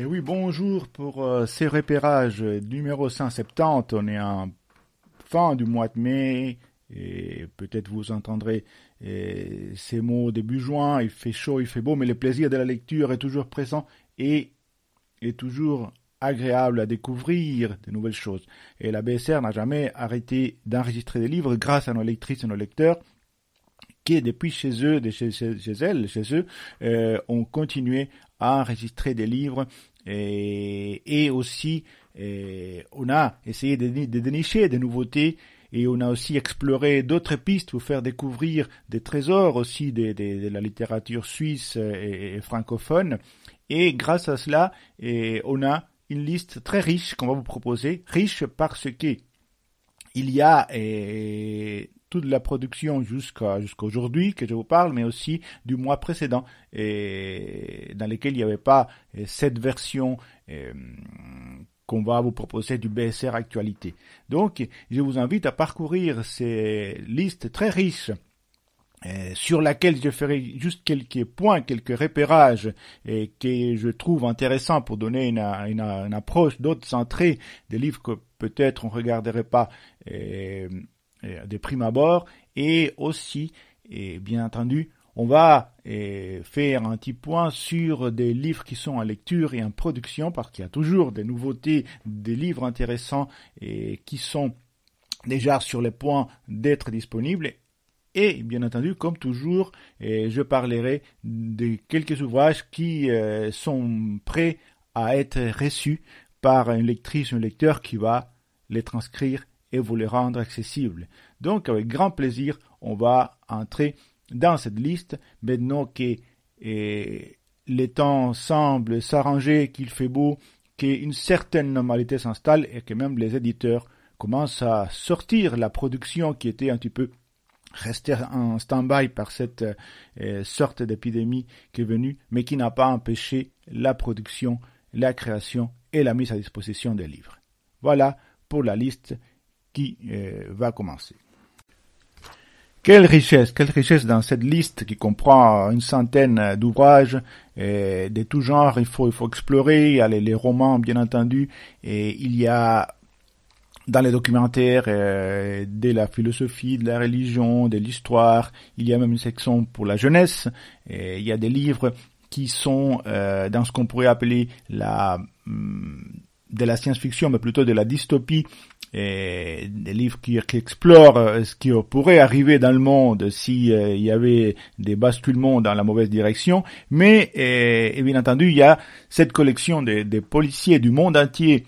Et oui, bonjour pour euh, ces repérages numéro 170. On est en fin du mois de mai et peut-être vous entendrez euh, ces mots début juin. Il fait chaud, il fait beau, mais le plaisir de la lecture est toujours présent et est toujours agréable à découvrir de nouvelles choses. Et la BSR n'a jamais arrêté d'enregistrer des livres grâce à nos lectrices et nos lecteurs qui, depuis chez eux, chez, chez, chez elles, chez eux, euh, ont continué à enregistrer des livres et, aussi et on a essayé de, dénicher des nouveautés et on a aussi exploré d'autres pistes pour faire découvrir des trésors aussi de, la littérature suisse et, francophone. Et grâce à cela, et on a une liste très riche qu'on va vous proposer, riche parce que il y a et, toute la production jusqu'à jusqu'aujourd'hui que je vous parle, mais aussi du mois précédent, et dans lequel il n'y avait pas cette version euh, qu'on va vous proposer du BSR Actualité. Donc, je vous invite à parcourir ces listes très riches euh, sur laquelle je ferai juste quelques points, quelques repérages et que je trouve intéressants pour donner une, une, une approche d'autres entrées des livres que peut-être on regarderait pas euh, de prime abord et aussi, et bien entendu, on va faire un petit point sur des livres qui sont en lecture et en production parce qu'il y a toujours des nouveautés, des livres intéressants et qui sont déjà sur le point d'être disponibles. Et bien entendu, comme toujours, je parlerai de quelques ouvrages qui euh, sont prêts à être reçus par une lectrice un lecteur qui va les transcrire et vous les rendre accessibles. Donc, avec grand plaisir, on va entrer dans cette liste maintenant que et, les temps semblent s'arranger, qu'il fait beau, qu'une certaine normalité s'installe et que même les éditeurs commencent à sortir la production qui était un petit peu restée en stand-by par cette euh, sorte d'épidémie qui est venue, mais qui n'a pas empêché la production, la création et la mise à disposition des livres. Voilà pour la liste qui euh, va commencer. Quelle richesse, quelle richesse dans cette liste qui comprend une centaine d'ouvrages euh, de tout genre. Il faut, il faut explorer. Il y a les, romans, bien entendu, et il y a dans les documentaires euh, de la philosophie, de la religion, de l'histoire. Il y a même une section pour la jeunesse. Et il y a des livres qui sont euh, dans ce qu'on pourrait appeler la hum, de la science-fiction, mais plutôt de la dystopie et des livres qui, explorent euh, ce qui pourrait arriver dans le monde si euh, y avait des basculements dans la mauvaise direction. Mais euh, et bien entendu, il y a cette collection des de policiers du monde entier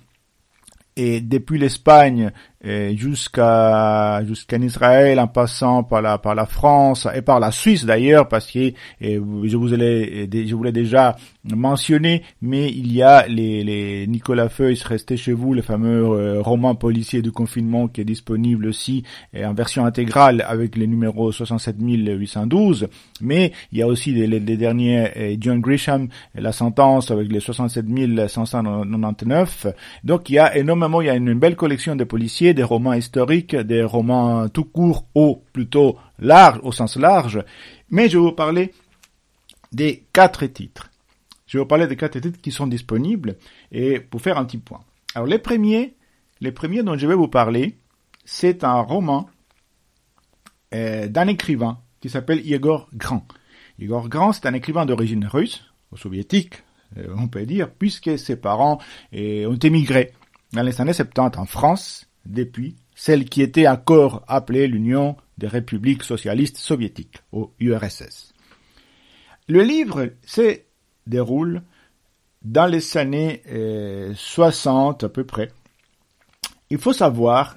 et depuis l'Espagne jusqu'à jusqu'en Israël en passant par la par la France et par la Suisse d'ailleurs parce que je vous l'ai je déjà mentionné mais il y a les, les Nicolas Feuille resté chez vous le fameux euh, roman policier du confinement qui est disponible aussi en version intégrale avec les numéros 67812 mais il y a aussi les, les, derniers John Grisham la sentence avec les 67599 donc il y a énormément il y a une belle collection de policiers des romans historiques, des romans tout court ou plutôt large, au sens large, mais je vais vous parler des quatre titres. Je vais vous parler des quatre titres qui sont disponibles et pour faire un petit point. Alors les premiers, les premiers dont je vais vous parler, c'est un roman euh, d'un écrivain qui s'appelle Igor Grand. Igor Grand, c'est un écrivain d'origine russe, ou soviétique, euh, on peut dire, puisque ses parents euh, ont émigré dans les années 70 en France, depuis celle qui était encore appelée l'Union des républiques socialistes soviétiques, au URSS. Le livre se déroule dans les années euh, 60 à peu près. Il faut savoir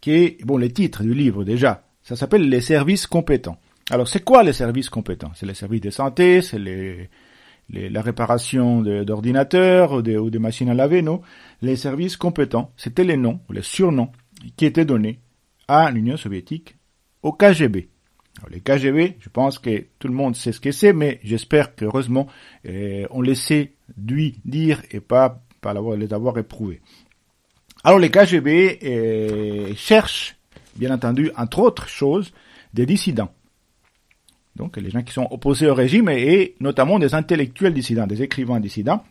que, bon, le titre du livre déjà, ça s'appelle les services compétents. Alors, c'est quoi les services compétents? C'est les services de santé, c'est les, les, la réparation d'ordinateurs ou, de, machines à laver, non. Les services compétents, c'était les noms, les surnoms qui étaient donnés à l'Union soviétique au KGB. Alors, les KGB, je pense que tout le monde sait ce que c'est, mais j'espère qu'heureusement, euh, on laissait lui dire et pas, pas les avoir éprouvés. Alors les KGB euh, cherchent, bien entendu, entre autres choses, des dissidents donc les gens qui sont opposés au régime et, notamment des intellectuels dissidents, des écrivains dissidents.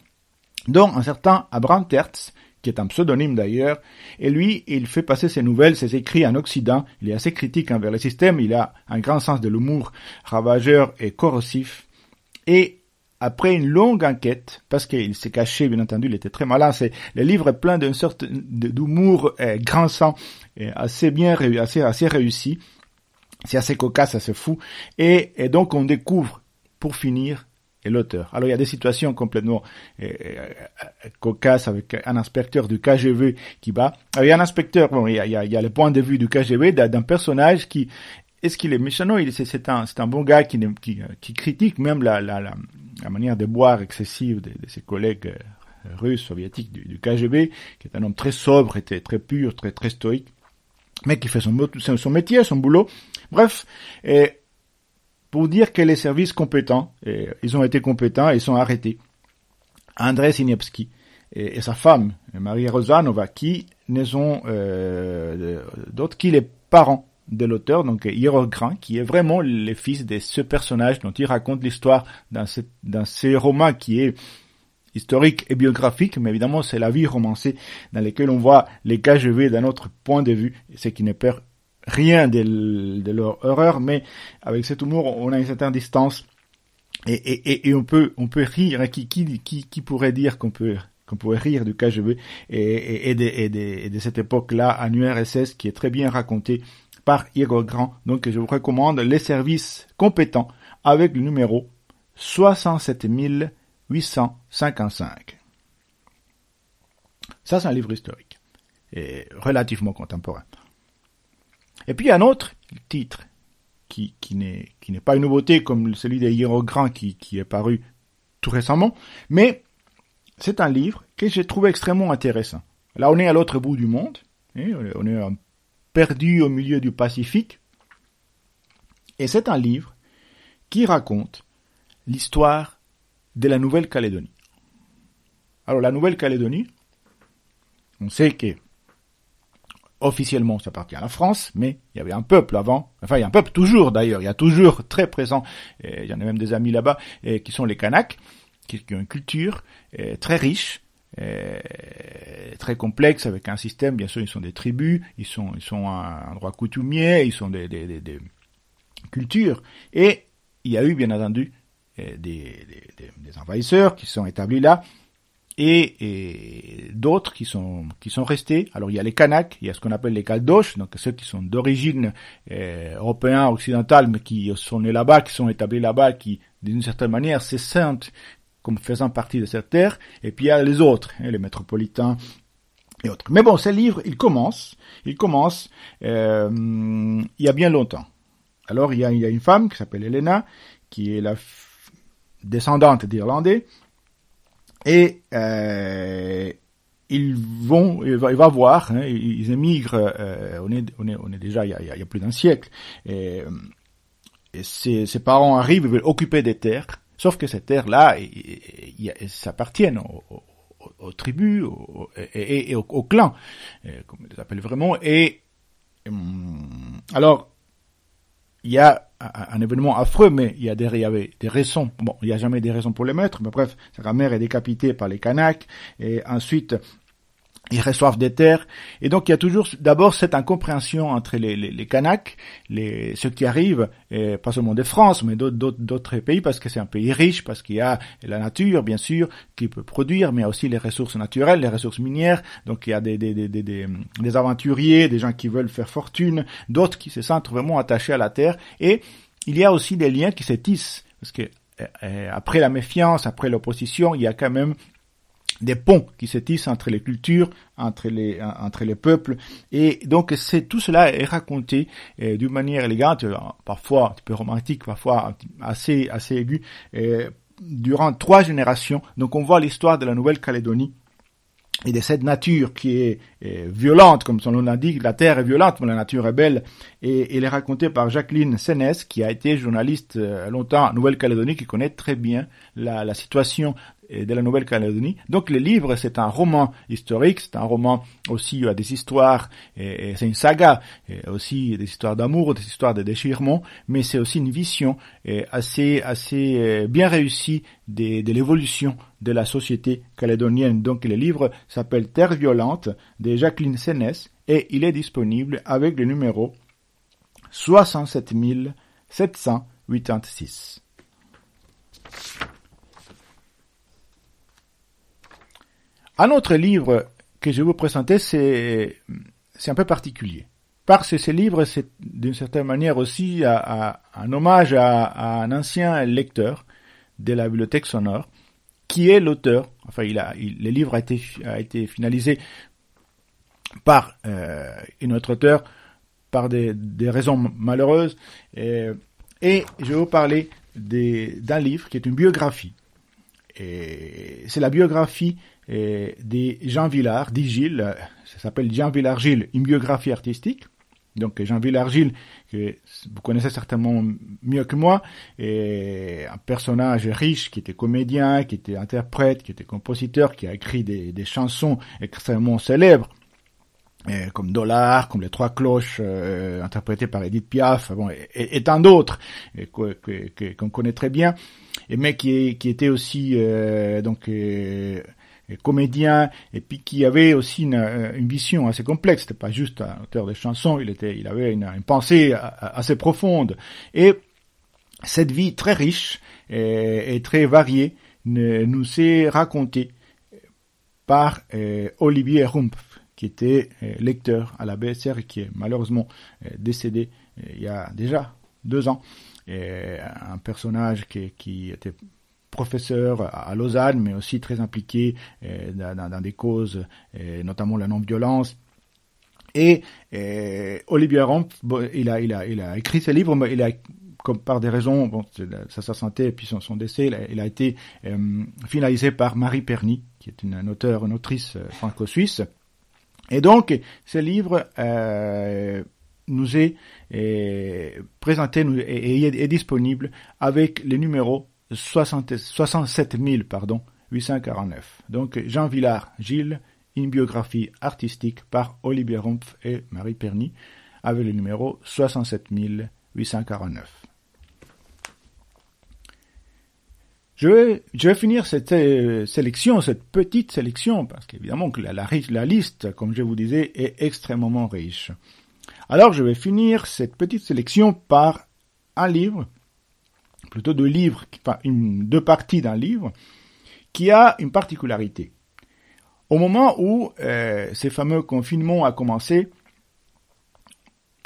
dont un certain Abraham Tertz, qui est un pseudonyme d'ailleurs, et lui, il fait passer ses nouvelles, ses écrits en Occident, il est assez critique envers le système, il a un grand sens de l'humour, ravageur et corrosif, et après une longue enquête, parce qu'il s'est caché, bien entendu, il était très malin, c'est, le livre est plein d'une sorte d'humour euh, grand sang, assez bien, assez, assez réussi, c'est assez cocasse, assez fou, et, et donc on découvre, pour finir, l'auteur. Alors il y a des situations complètement euh, euh, cocasses avec un inspecteur du KGV qui bat. Alors, il y a un inspecteur, bon, il y a, le point de vue du KGV d'un personnage qui est-ce qu'il est méchant? Non, c'est un, un bon gars qui, qui, critique même la, la, manière de boire excessive de, ses collègues euh, russes, soviétiques du, du, KGB, qui est un homme très sobre, très, très pur, très, très stoïque, mais qui fait son, son métier, son boulot. Bref, et pour dire que les services compétents, et ils ont été compétents, ils sont arrêtés. André Siniewski et, sa femme, Maria Rosanova, qui ne sont euh, d'autres qui les parents de l'auteur, donc Hiro Grant, qui est vraiment le fils de ce personnage dont il raconte l'histoire dans, ce, dans romans qui est historique et biographique, mais évidemment c'est la vie romancée dans laquelle on voit les KGV d'un autre point de vue, ce qui ne perd rien de, leur horreur, mais avec cet humour, on a une certaine distance et, on peut rire. Qui pourrait dire qu'on pourrait rire du KGB et, et, de, et, de, cette époque-là en URSS qui est très bien raconté par Igor Grand. Donc je vous recommande les services compétents avec le numéro 67 855. Ça, c'est un livre historique et relativement contemporain. Et puis un autre titre qui, qui n'est pas une nouveauté comme celui des Grand qui, qui est paru tout récemment, mais c'est un livre que j'ai trouvé extrêmement intéressant. Là, on est à l'autre bout du monde, hein, on est perdu au milieu du Pacifique, et c'est un livre qui raconte l'histoire de la Nouvelle-Calédonie. Alors la Nouvelle-Calédonie, on sait que officiellement ça appartient à la France, mais il y avait un peuple avant, enfin il y a un peuple toujours d'ailleurs, il y a toujours très présent, il y en a même des amis là-bas, qui sont les Kanaks, qui, ont une culture très riche, très complexe avec un système, bien sûr ils sont des tribus, ils sont ils sont un, droit coutumier, ils sont des, cultures, et il y a eu bien entendu des, des envahisseurs qui sont établis là, et, et d'autres qui sont qui sont restés. Alors il y a les Kanaks, il y a ce qu'on appelle les Caldoches, donc ceux qui sont d'origine euh, européenne, occidentale, mais qui sont nés là-bas, qui sont établis là-bas, qui d'une certaine manière se sentent comme faisant partie de cette terre. Et puis il y a les autres, hein, les métropolitains et autres. Mais bon, ce livre, il commence, il commence euh, il y a bien longtemps. Alors il y a, il y a une femme qui s'appelle Elena, qui est la descendante d'Irlandais, et euh, ils vont, il va, voir, hein, ils émigrent, euh, on, est, on, est, on est déjà il y a, plus d'un siècle, et, ses, parents arrivent, ils veulent occuper des terres, sauf que ces terres-là, s'appartiennent aux, aux, aux, tribus aux, et, et, aux, clans, euh, comme ils les appellent vraiment, et hum, alors il y a un, événement affreux, mais il y a des, il y avait des raisons. Bon, il n'y a jamais des raisons pour les mettre, mais bref, sa mère est décapitée par les Kanaks, et ensuite ils reçoivent des terres. Et donc il y a toujours d'abord cette incompréhension entre les, les, les Kanaks, les, ceux qui arrivent, et pas seulement de France, mais d'autres pays, parce que c'est un pays riche, parce qu'il y a la nature, bien sûr, qui peut produire, mais aussi les ressources naturelles, les ressources minières. Donc il y a des, des, des, des, des aventuriers, des gens qui veulent faire fortune, d'autres qui se sentent vraiment attachés à la terre. Et il y a aussi des liens qui se tissent, parce que euh, euh, après la méfiance, après l'opposition, il y a quand même des ponts qui se tissent entre les cultures, entre les entre les peuples, et donc c'est tout cela est raconté euh, d'une manière élégante, euh, parfois un peu romantique, parfois assez assez aiguë, euh, durant trois générations. Donc on voit l'histoire de la Nouvelle-Calédonie et de cette nature qui est, violente, comme son nom l'indique, la terre est violente, mais la nature est belle, et elle est racontée par Jacqueline Sénès, qui a été journaliste longtemps en Nouvelle-Calédonie, qui connaît très bien la, la situation de la Nouvelle-Calédonie. Donc le livre, c'est un roman historique, c'est un roman aussi à des histoires, c'est une saga, aussi des histoires d'amour, des histoires de déchirement, mais c'est aussi une vision assez assez euh, bien réussie de, l'évolution de la société calédonienne. Donc le livre s'appelle Terre violente de Jacqueline Sénès et il est disponible avec le numéro 67 Un autre livre que je vais vous présenter, c'est, c'est un peu particulier. Parce que ce livre, c'est d'une certaine manière aussi un hommage à, un ancien lecteur de la bibliothèque sonore, qui est l'auteur. Enfin, il a, le livre a été, finalisé par euh, un autre auteur, par des, raisons malheureuses. Et, et, je vais vous parler d'un livre qui est une biographie. Et c'est la biographie et des Jean Villard, dit Gilles, ça s'appelle Jean Villard-Gilles, une biographie artistique. Donc Jean Villard-Gilles, que vous connaissez certainement mieux que moi, est un personnage riche qui était comédien, qui était interprète, qui était compositeur, qui a écrit des, chansons extrêmement célèbres, comme Dollar, comme les Trois Cloches, euh, interprétées par Edith Piaf, bon, et, tant d'autres qu'on connaît très bien, et mais qui, était aussi euh, donc euh, comédien et puis qui avait aussi une, euh, une vision assez complexe. C'était pas juste un auteur de chansons, il était, il avait une, pensée assez profonde. Et cette vie très riche et, et très variée nous est racontée par euh, Olivier Rumpf, qui était euh, lecteur à la BSR et qui est malheureusement décédé il y a déjà deux ans. Et un personnage qui, qui était professeur à Lausanne, mais aussi très impliqué euh, dans, des causes, euh, notamment la non-violence. Et euh, Olivier Ramp, il, a, il, a, écrit ce livre, mais il a comme par des raisons, bon, sa, sa santé et puis son, décès, il a, été finalisé par Marie Perny, qui est une, auteure, une autrice franco-suisse. Et donc, ce livre nous est, présenté et est, disponible avec les numéros 67 000, pardon, 849. Donc Jean Villard Gilles, une biographie artistique par Olivier Rumpf et Marie Perny, avec le numéro 67 849. Je vais, je vais finir cette euh, sélection, cette petite sélection, parce qu'évidemment que la liste, comme je vous disais, est extrêmement riche. Alors je vais finir cette petite sélection par un livre plutôt deux livres, deux parties d'un livre, qui a une particularité. Au moment où euh, ces fameux confinements a commencé,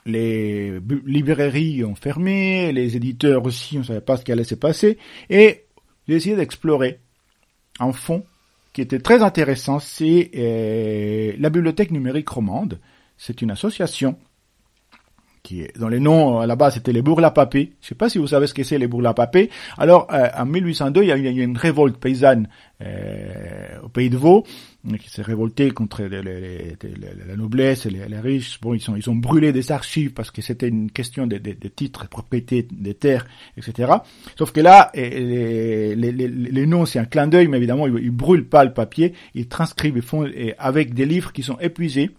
les librairies ont fermé, les éditeurs aussi, on ne savait pas ce qui allait se passer, et j'ai essayé d'explorer un fond qui était très intéressant, c'est euh, la bibliothèque numérique romande. C'est une association qui dans les noms à la base c'était les Bourla-Papé. Je sais pas si vous savez ce que c'est les Bourla-Papé. Alors euh, en 1802 il y a eu une révolte paysanne euh, au pays de Vaud qui s'est révolté contre la noblesse et les, riches. Bon ils ont brûlé des archives parce que c'était une question de, titres, de propriété des terres, etc. Sauf que là les, noms c'est un clin d'œil mais évidemment ils, ils brûlent pas le papier, ils transcrivent, ils font et avec des livres qui sont épuisés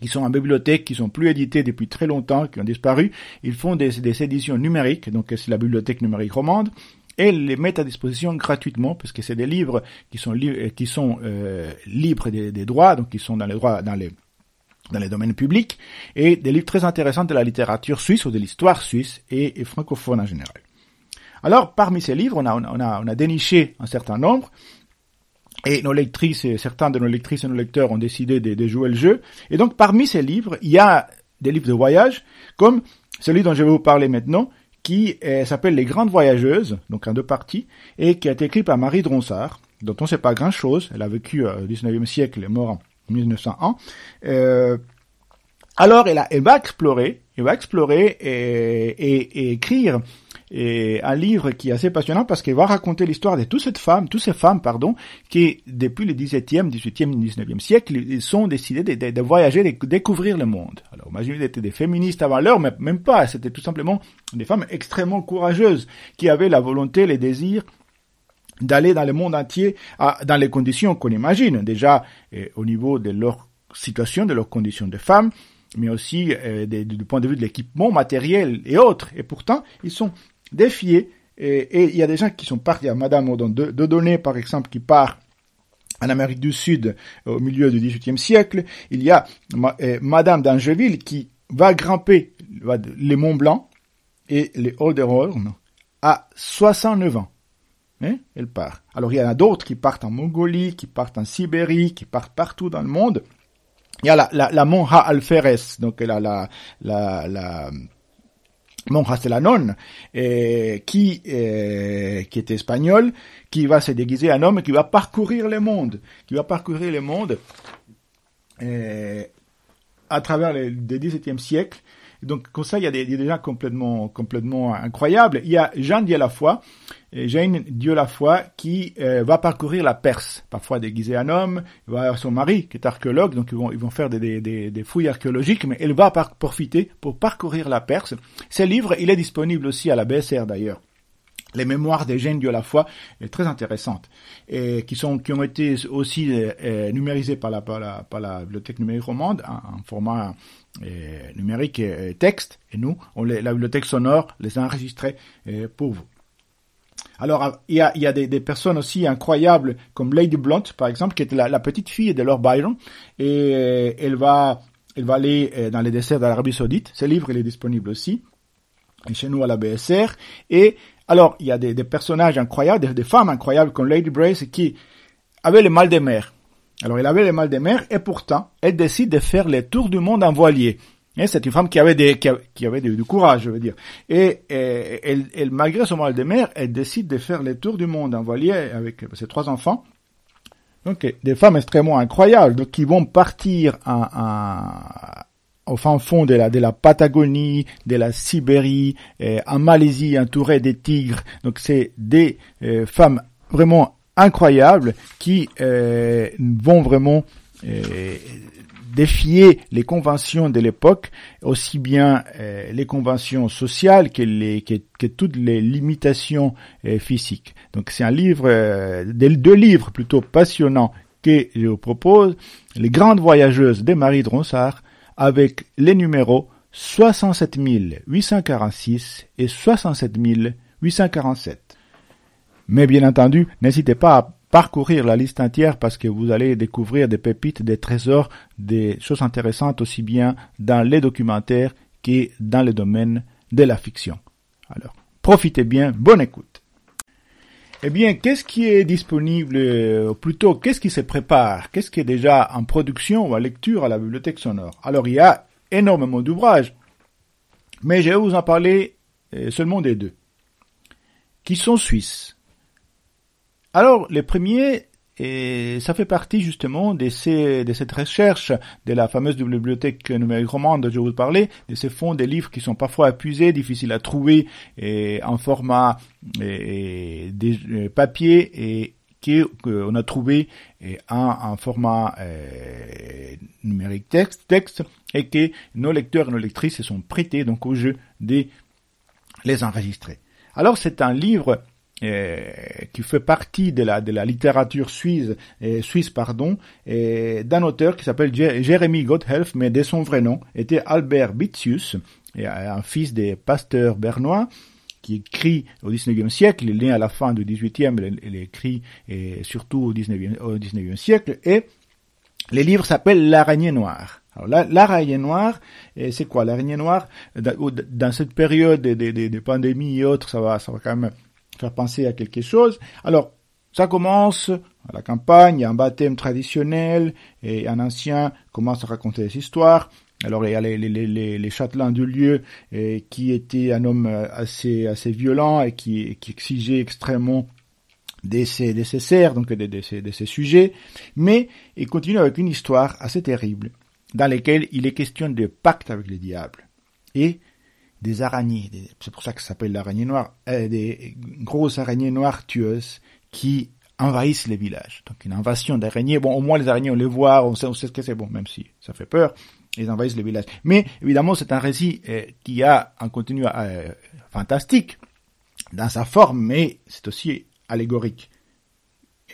qui sont en bibliothèque, qui sont plus édités depuis très longtemps, qui ont disparu. Ils font des, des éditions numériques, donc c'est la bibliothèque numérique romande, et les mettent à disposition gratuitement, parce que c'est des livres qui sont, qui sont euh, libres des, droits, donc qui sont dans les droits, dans les dans les domaines publics, et des livres très intéressants de la littérature suisse ou de l'histoire suisse et, et, francophone en général. Alors, parmi ces livres, on a, on a, on a déniché un certain nombre. Et nos lectrices, et certains de nos lectrices et nos lecteurs ont décidé de, jouer le jeu. Et donc, parmi ces livres, il y a des livres de voyage, comme celui dont je vais vous parler maintenant, qui euh, s'appelle Les Grandes Voyageuses, donc en deux parties, et qui a été écrit par Marie Dronsard, dont on ne sait pas grand-chose. Elle a vécu euh, au 19e siècle, elle est morte en 1901. Euh, alors, elle, va explorer, elle va explorer et écrire et un livre qui est assez passionnant parce qu'il va raconter l'histoire de toutes ces femmes, toutes ces femmes, pardon, qui depuis le 17e, 18e, 19e siècle, sont décidés de, voyager, de découvrir le monde. Alors, imaginez, c'était des féministes avant l'heure, mais même pas. C'était tout simplement des femmes extrêmement courageuses qui avaient la volonté, les désirs d'aller dans le monde entier dans les conditions qu'on imagine, déjà au niveau de leur situation, de leurs conditions de femmes, mais aussi du point de vue de l'équipement matériel et autres. Et pourtant, ils sont défiés. Et, il y a des gens qui sont partis, a Madame Odon de, Données, par exemple, qui part en Amérique du Sud au milieu du XVIIIe siècle. Il y a Madame d'Angeville qui va grimper les Monts Blancs et les Hauts-de-Rhône à 69 ans. Hein, elle part. Alors il y en a d'autres qui partent en Mongolie, qui partent en Sibérie, qui partent partout dans le monde. Il y a la, la, la monja alferes, donc la, la, la, la nonne, et qui, euh, qui est espagnole, qui va se déguiser en homme, qui va parcourir le monde, qui va parcourir le monde euh, à travers le XVIIe siècle donc comme ça, il y a des, gens complètement, complètement incroyables. Il y a Jean Dieu la foi, Jeanne Dieu qui euh, va parcourir la Perse, parfois déguisée en homme. Il va avoir son mari qui est archéologue, donc ils vont, faire des fouilles archéologiques, mais elle va profiter pour parcourir la Perse. Ce livre, il est disponible aussi à la BSR d'ailleurs les mémoires des gènes de la foi est très intéressantes et qui sont qui ont été aussi euh, euh numérisées par la, par la par la bibliothèque numérique romande en, format euh, numérique et, texte et nous on les, la bibliothèque sonore les a enregistrés euh, pour vous. Alors il y a, il y a des, personnes aussi incroyables comme Lady Blunt par exemple qui est la, petite fille de Lord Byron et elle va elle va aller dans les desserts d'Arabie Saoudite. Ce livre il est disponible aussi chez nous à la BSR et alors, il y a des, personnages incroyables, des, femmes incroyables comme Lady Brace qui avaient le mal de mer. Alors, elle avait le mal de mer et pourtant, elle décide de faire le tour du monde en voilier. C'est une femme qui avait, des, avait du, courage, je veux dire. Et, malgré son mal de mer, elle décide de faire le tour du monde en voilier avec ses trois enfants. Donc, des femmes extrêmement incroyables, qui vont partir au fond de la, Patagonie, de la Sibérie, euh, en Malaisie, entourée des tigres. Donc c'est des euh, femmes vraiment incroyables qui euh, vont vraiment défier les conventions de l'époque, aussi bien les conventions sociales que, toutes les limitations physiques. Donc c'est un livre, deux livres plutôt passionnants que je vous propose, Les grandes voyageuses de Marie de Ronsard, avec les numéros 67 846 et 67 847. Mais bien entendu, n'hésitez pas à parcourir la liste entière parce que vous allez découvrir des pépites, des trésors, des choses intéressantes aussi bien dans les documentaires que dans le domaine de la fiction. Alors, profitez bien, bonne écoute. Eh bien, qu'est-ce qui est disponible, ou plutôt, qu'est-ce qui se prépare? Qu'est-ce qui est déjà en production ou en lecture à la bibliothèque sonore? Alors, il y a énormément d'ouvrages, mais je vais vous en parler euh, seulement des deux, qui sont suisses. Alors, les premiers, et ça fait partie justement de, cette recherche de la fameuse bibliothèque numérique romande dont je vous parlais, de ces fonds des livres qui sont parfois épuisés, difficiles à trouver, en format des euh, papier et qu'on a trouvé en, format euh, numérique texte, texte et que nos lecteurs et nos lectrices se sont prêtés donc au jeu de les enregistrer. Alors c'est un livre qui fait partie de la, de la littérature suisse, euh, suisse pardon, d'un auteur qui s'appelle Jérémy Gotthelf, mais de son vrai nom était Albert Bitzius, un fils des pasteurs bernois, qui écrit au XIXe siècle, il est né à la fin du XVIIIe, il écrit et surtout au XIXe au 19e siècle, et les livres s'appellent L'araignée noire. Alors l'araignée noire, c'est quoi l'araignée noire? Dans, cette période de, de, de, pandémie et autres, ça va, ça va quand même faire penser à quelque chose. Alors, ça commence à la campagne, il y a un baptême traditionnel, et un ancien commence à raconter des histoires. Alors il y a les, les, les, les châtelains du lieu et, qui était un homme assez, assez violent et qui, qui exigeait extrêmement de ses, de ses serfs, donc de, de, ses, ses sujets, mais il continue avec une histoire assez terrible, dans laquelle il est question de pacte avec le diable. Et des araignées, c'est pour ça que ça s'appelle l'araignée noire, euh, des grosses araignées noires tueuses qui envahissent les villages. Donc une invasion d'araignées. Bon, au moins les araignées, on les voit, on sait, ce que c'est. Bon, même si ça fait peur, ils envahissent les villages. Mais évidemment, c'est un récit euh, qui a un contenu euh, fantastique dans sa forme, mais c'est aussi allégorique.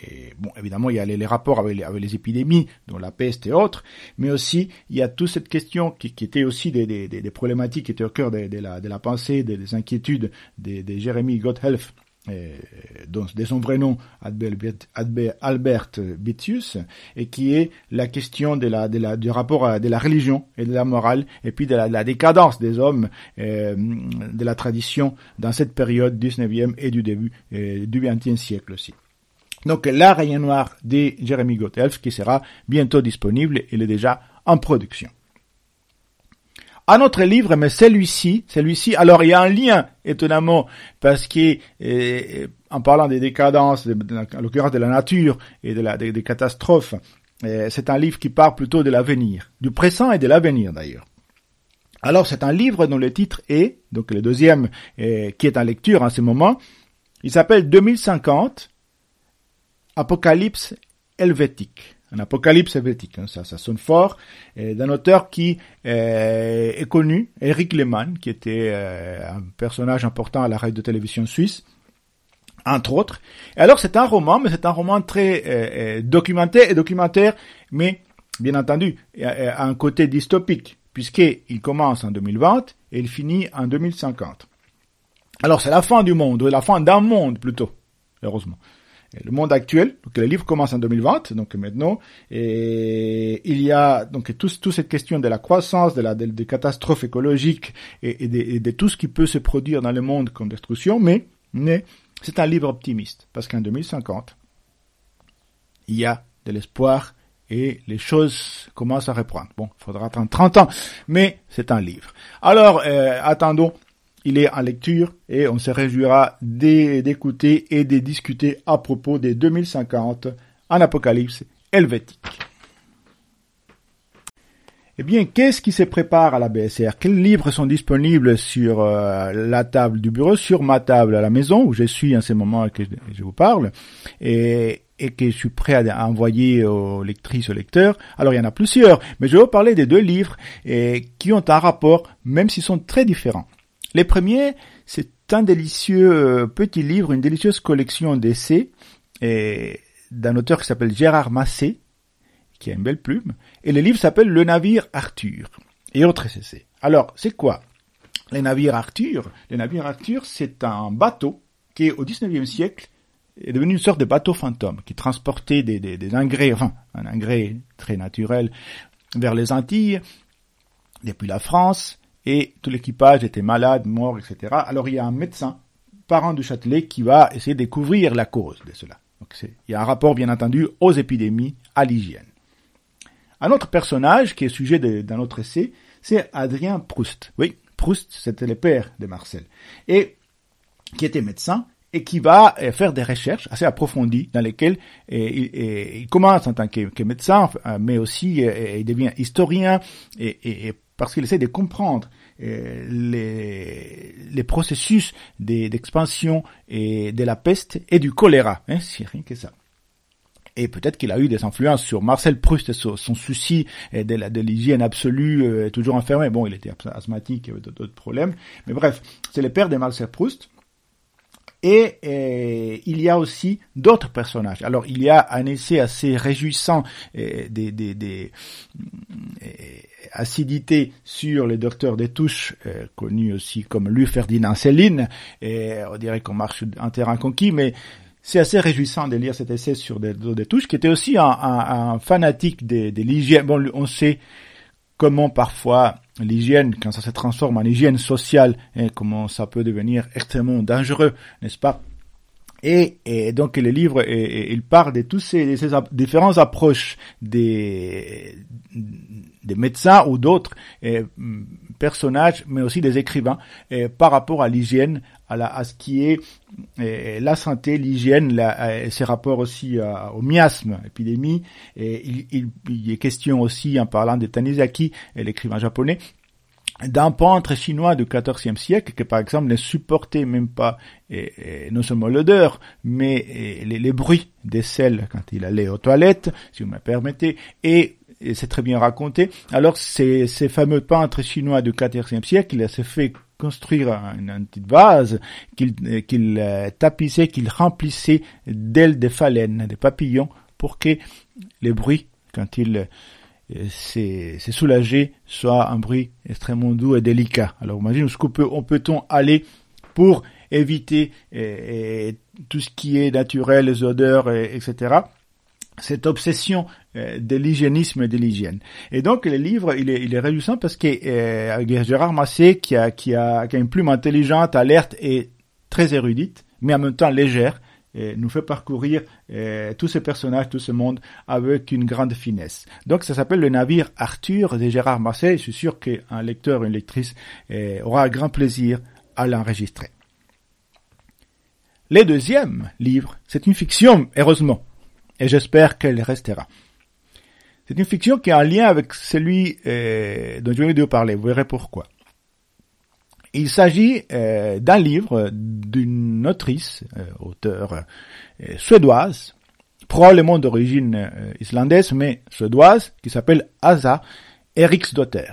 Et bon, évidemment, il y a les, rapports avec les, épidémies, dont la peste et autres, mais aussi il y a toute cette question qui, était aussi des, problématiques qui étaient au cœur de, la, pensée, des, inquiétudes de, Jérémy Gotthelf, dont, de son vrai nom Albert, Bitius, et qui est la question de la, de la, du rapport à, de la religion et de la morale, et puis de la, la décadence des hommes, euh, de la tradition dans cette période 19e et du début euh, du 20e siècle aussi. Donc la Rayon Noir de Jeremy Gothelf qui sera bientôt disponible, il est déjà en production. Un autre livre, mais celui-ci, celui-ci, alors il y a un lien, étonnamment, parce que, euh, en parlant des décadences, en l'occurrence de la nature et de la, des, catastrophes, euh, c'est un livre qui parle plutôt de l'avenir, du présent et de l'avenir d'ailleurs. Alors c'est un livre dont le titre est, donc le deuxième euh, qui est en lecture en ce moment, il s'appelle 2050, Apocalypse helvétique. Un apocalypse helvétique, hein, ça, ça sonne fort, d'un auteur qui euh, est connu, Eric Lehmann, qui était euh, un personnage important à la radio de télévision suisse, entre autres. Et alors c'est un roman, mais c'est un roman très euh, documentaire et documentaire, mais bien entendu, a un côté dystopique, puisqu'il commence en 2020 et il finit en 2050. Alors c'est la fin du monde, ou la fin d'un monde plutôt, heureusement le monde actuel. Donc le livre commence en 2020, donc maintenant, et il y a donc tout, toute cette question de la croissance, de la des catastrophes écologiques et, de, tout ce qui peut se produire dans le monde comme destruction, mais, mais c'est un livre optimiste parce qu'en 2050, il y a de l'espoir et les choses commencent à reprendre. Bon, il faudra attendre 30 ans, mais c'est un livre. Alors, euh, attendons il est en lecture et on se réjouira d'écouter et de discuter à propos des 2050 en apocalypse helvétique. Eh bien, qu'est-ce qui se prépare à la BSR Quels livres sont disponibles sur euh, la table du bureau, sur ma table à la maison où je suis en ce moment que je vous parle et, que je suis prêt à envoyer aux lectrices, aux lecteurs? Alors, il y en a plusieurs, mais je vais vous parler des deux livres et, qui ont un rapport, même s'ils sont très différents. Les premiers, c'est un délicieux euh, petit livre, une délicieuse collection d'essais d'un auteur qui s'appelle Gérard Massé, qui a une belle plume, et le livre s'appelle Le navire Arthur et autres essais. Alors, c'est quoi Le navire Arthur? Le navire Arthur, c'est un bateau qui, au XIXe siècle, est devenu une sorte de bateau fantôme qui transportait des, des, des engrais, enfin, un engrais très naturel vers les Antilles, depuis la France, et tout l'équipage était malade, mort, etc. Alors il y a un médecin, parent du Châtelet, qui va essayer de découvrir la cause de cela. Donc il y a un rapport, bien entendu, aux épidémies, à l'hygiène. Un autre personnage qui est sujet d'un autre essai, c'est Adrien Proust. Oui, Proust, c'était le père de Marcel. Et qui était médecin et qui va euh, faire des recherches assez approfondies dans lesquelles euh, il, commence en tant que, médecin, mais aussi euh, il devient historien et parce qu'il essaie de comprendre euh, les, les, processus d'expansion et de la peste et du choléra. Hein, c'est rien que ça. Et peut-être qu'il a eu des influences sur Marcel Proust, son, son souci euh, de l'hygiène absolue, euh, toujours enfermé. Bon, il était asthmatique, il avait d'autres problèmes. Mais bref, c'est le père de Marcel Proust. Et, euh, il y a aussi d'autres personnages. Alors il y a un essai assez réjouissant euh, des, des, des euh, acidités sur le docteur des touches, connu aussi comme Louis Ferdinand Céline. On dirait qu'on marche un terrain conquis, mais c'est assez réjouissant de lire cet essai sur des, des touches, qui était aussi un, fanatique de, de l'hygiène. Bon, on sait comment parfois l'hygiène, quand ça se transforme en hygiène sociale, et comment ça peut devenir extrêmement dangereux, n'est-ce pas? Et, et, donc le livre, il parle de toutes ces, différentes approches des, des médecins ou d'autres personnages, mais aussi des écrivains, par rapport à l'hygiène, à, la, à ce qui est la santé, l'hygiène, ses rapports aussi au miasme, épidémie. Et il, il, il, est question aussi, en parlant de Tanizaki, l'écrivain japonais, d'un peintre chinois du XIVe siècle qui, par exemple, ne supportait même pas et, non seulement l'odeur, mais les, les, bruits des selles quand il allait aux toilettes, si vous me permettez, et et c'est très bien raconté. Alors, ces, ces fameux peintres chinois du XIVe siècle, s'est fait construire une, petite vase qu'il qu'il euh, tapissait, qu'il remplissait d'ailes de phalènes, de papillons, pour que les bruits, quand il s'est soulagé, soit un bruit extrêmement doux et délicat. Alors, imagine où peut, on peut-on aller pour éviter tout ce qui est naturel, les odeurs, etc cette obsession euh, de l'hygiénisme et de l'hygiène. Et donc le livre, il est, il est réjouissant parce que euh, Gérard Massé, qui a, qui, a, qui a une plume intelligente, alerte et très érudite, mais en même temps légère, euh, nous fait parcourir euh, tous ces personnages, tout ce monde avec une grande finesse. Donc ça s'appelle le navire Arthur de Gérard Massé. Je suis sûr qu'un lecteur, une lectrice aura un grand plaisir à l'enregistrer. Le deuxième livre, c'est une fiction, heureusement et j'espère qu'elle restera. C'est une fiction qui a un lien avec celui euh, dont je vais vous parler, vous verrez pourquoi. Il s'agit euh, d'un livre d'une autrice, euh, auteure euh, suédoise, probablement d'origine islandaise, mais suédoise, qui s'appelle Asa Eriksdotter.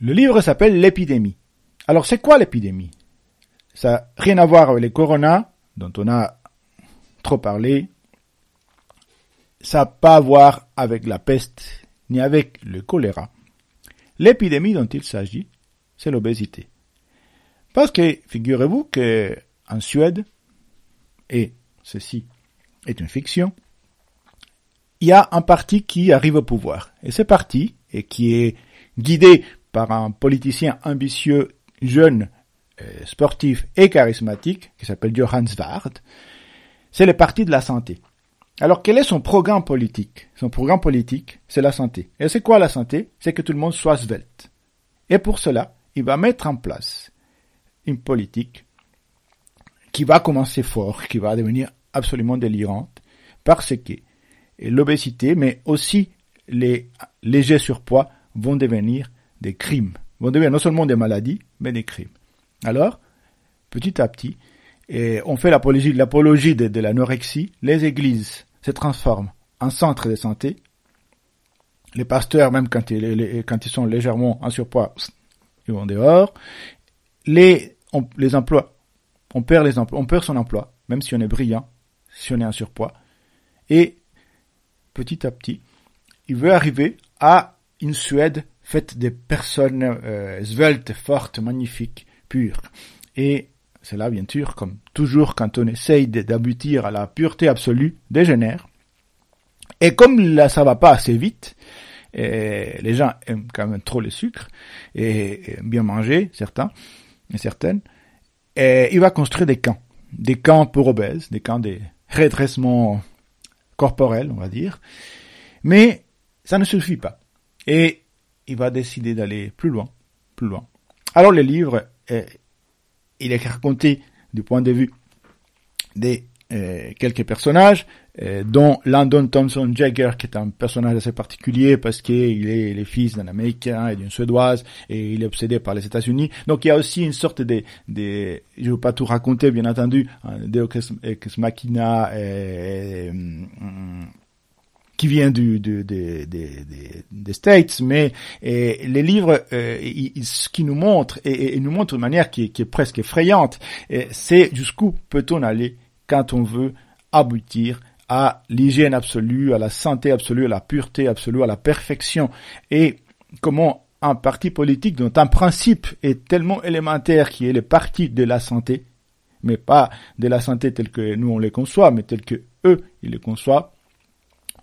Le livre s'appelle L'épidémie. Alors c'est quoi l'épidémie? Ça n'a rien à voir avec les corona, dont on a trop parlé, ça n'a pas à voir avec la peste ni avec le choléra. L'épidémie dont il s'agit, c'est l'obésité. Parce que, figurez-vous que en Suède, et ceci est une fiction, il y a un parti qui arrive au pouvoir. Et ce parti, et qui est guidé par un politicien ambitieux, jeune, euh, sportif et charismatique, qui s'appelle Johan Svard, c'est le parti de la santé. Alors, quel est son programme politique? Son programme politique, c'est la santé. Et c'est quoi la santé? C'est que tout le monde soit svelte. Et pour cela, il va mettre en place une politique qui va commencer fort, qui va devenir absolument délirante, parce que l'obésité, mais aussi les légers surpoids vont devenir des crimes, vont devenir non seulement des maladies, mais des crimes. Alors, petit à petit, et on fait l'apologie, l'apologie de, de l'anorexie, les églises se transforme en centre de santé. Les pasteurs, même quand ils, sont légèrement en surpoids, ils vont dehors. Les, on emplois, on perd son emploi, même si on est brillant, si on est en surpoids. Et petit à petit, il veut arriver à une Suède faite de personnes euh, sveltes, fortes, magnifiques, pures. C'est là, bien sûr, comme toujours quand on essaye d'aboutir à la pureté absolue, dégénère. Et comme là, ça va pas assez vite, et les gens aiment quand même trop le sucre, et, bien manger, certains et certaines, et il va construire des camps. Des camps pour obèses, des camps de redressement corporel, on va dire. Mais ça ne suffit pas. Et il va décider d'aller plus loin, plus loin. Alors le livre est il est raconté du point de vue des euh, quelques personnages, euh, dont Landon Thompson Jagger, qui est un personnage assez particulier parce qu'il est le fils d'un Américain et d'une Suédoise, et il est obsédé par les États-Unis. Donc il y a aussi une sorte de, de je ne veux pas tout raconter, bien entendu, Deus Ex Machina, euh, qui vient du, du, des, des, des, States, mais les livres, euh, ce qui nous montre, et, et, nous montre de manière qui, est presque effrayante, c'est jusqu'où peut-on aller quand on veut aboutir à l'hygiène absolue, à la santé absolue, à la pureté absolue, à la perfection, et comment un parti politique dont un principe est tellement élémentaire qui est le parti de la santé, mais pas de la santé tel que nous on les conçoit, mais tel que eux ils les conçoivent,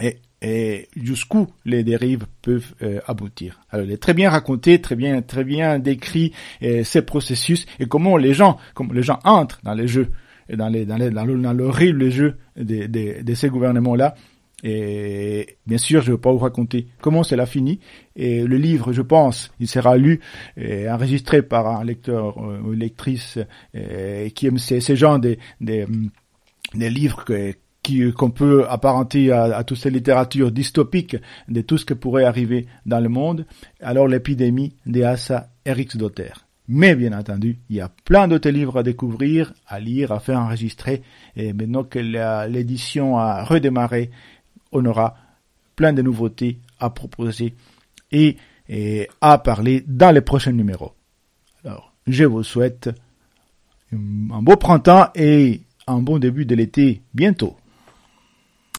et, et jusqu'où les dérives peuvent euh, aboutir. Alors, il est très bien raconté, très bien, très bien décrit euh, ces processus et comment les gens, comment les gens entrent dans les jeux dans les dans l'horrible jeu de, ces gouvernements-là. Et bien sûr, je ne vais pas vous raconter comment cela finit. Et le livre, je pense, il sera lu et enregistré par un lecteur ou une lectrice qui aime ces, ces genres de, de, des livres que, qu'on peut apparenter à, toutes ces littératures dystopiques de tout ce qui pourrait arriver dans le monde, alors l'épidémie d'Asa Dotter. Mais bien entendu, il y a plein d'autres livres à découvrir, à lire, à faire enregistrer. Et maintenant que l'édition a redémarré, on aura plein de nouveautés à proposer et à parler dans les prochains numéros. Alors, je vous souhaite un beau printemps et un bon début de l'été bientôt.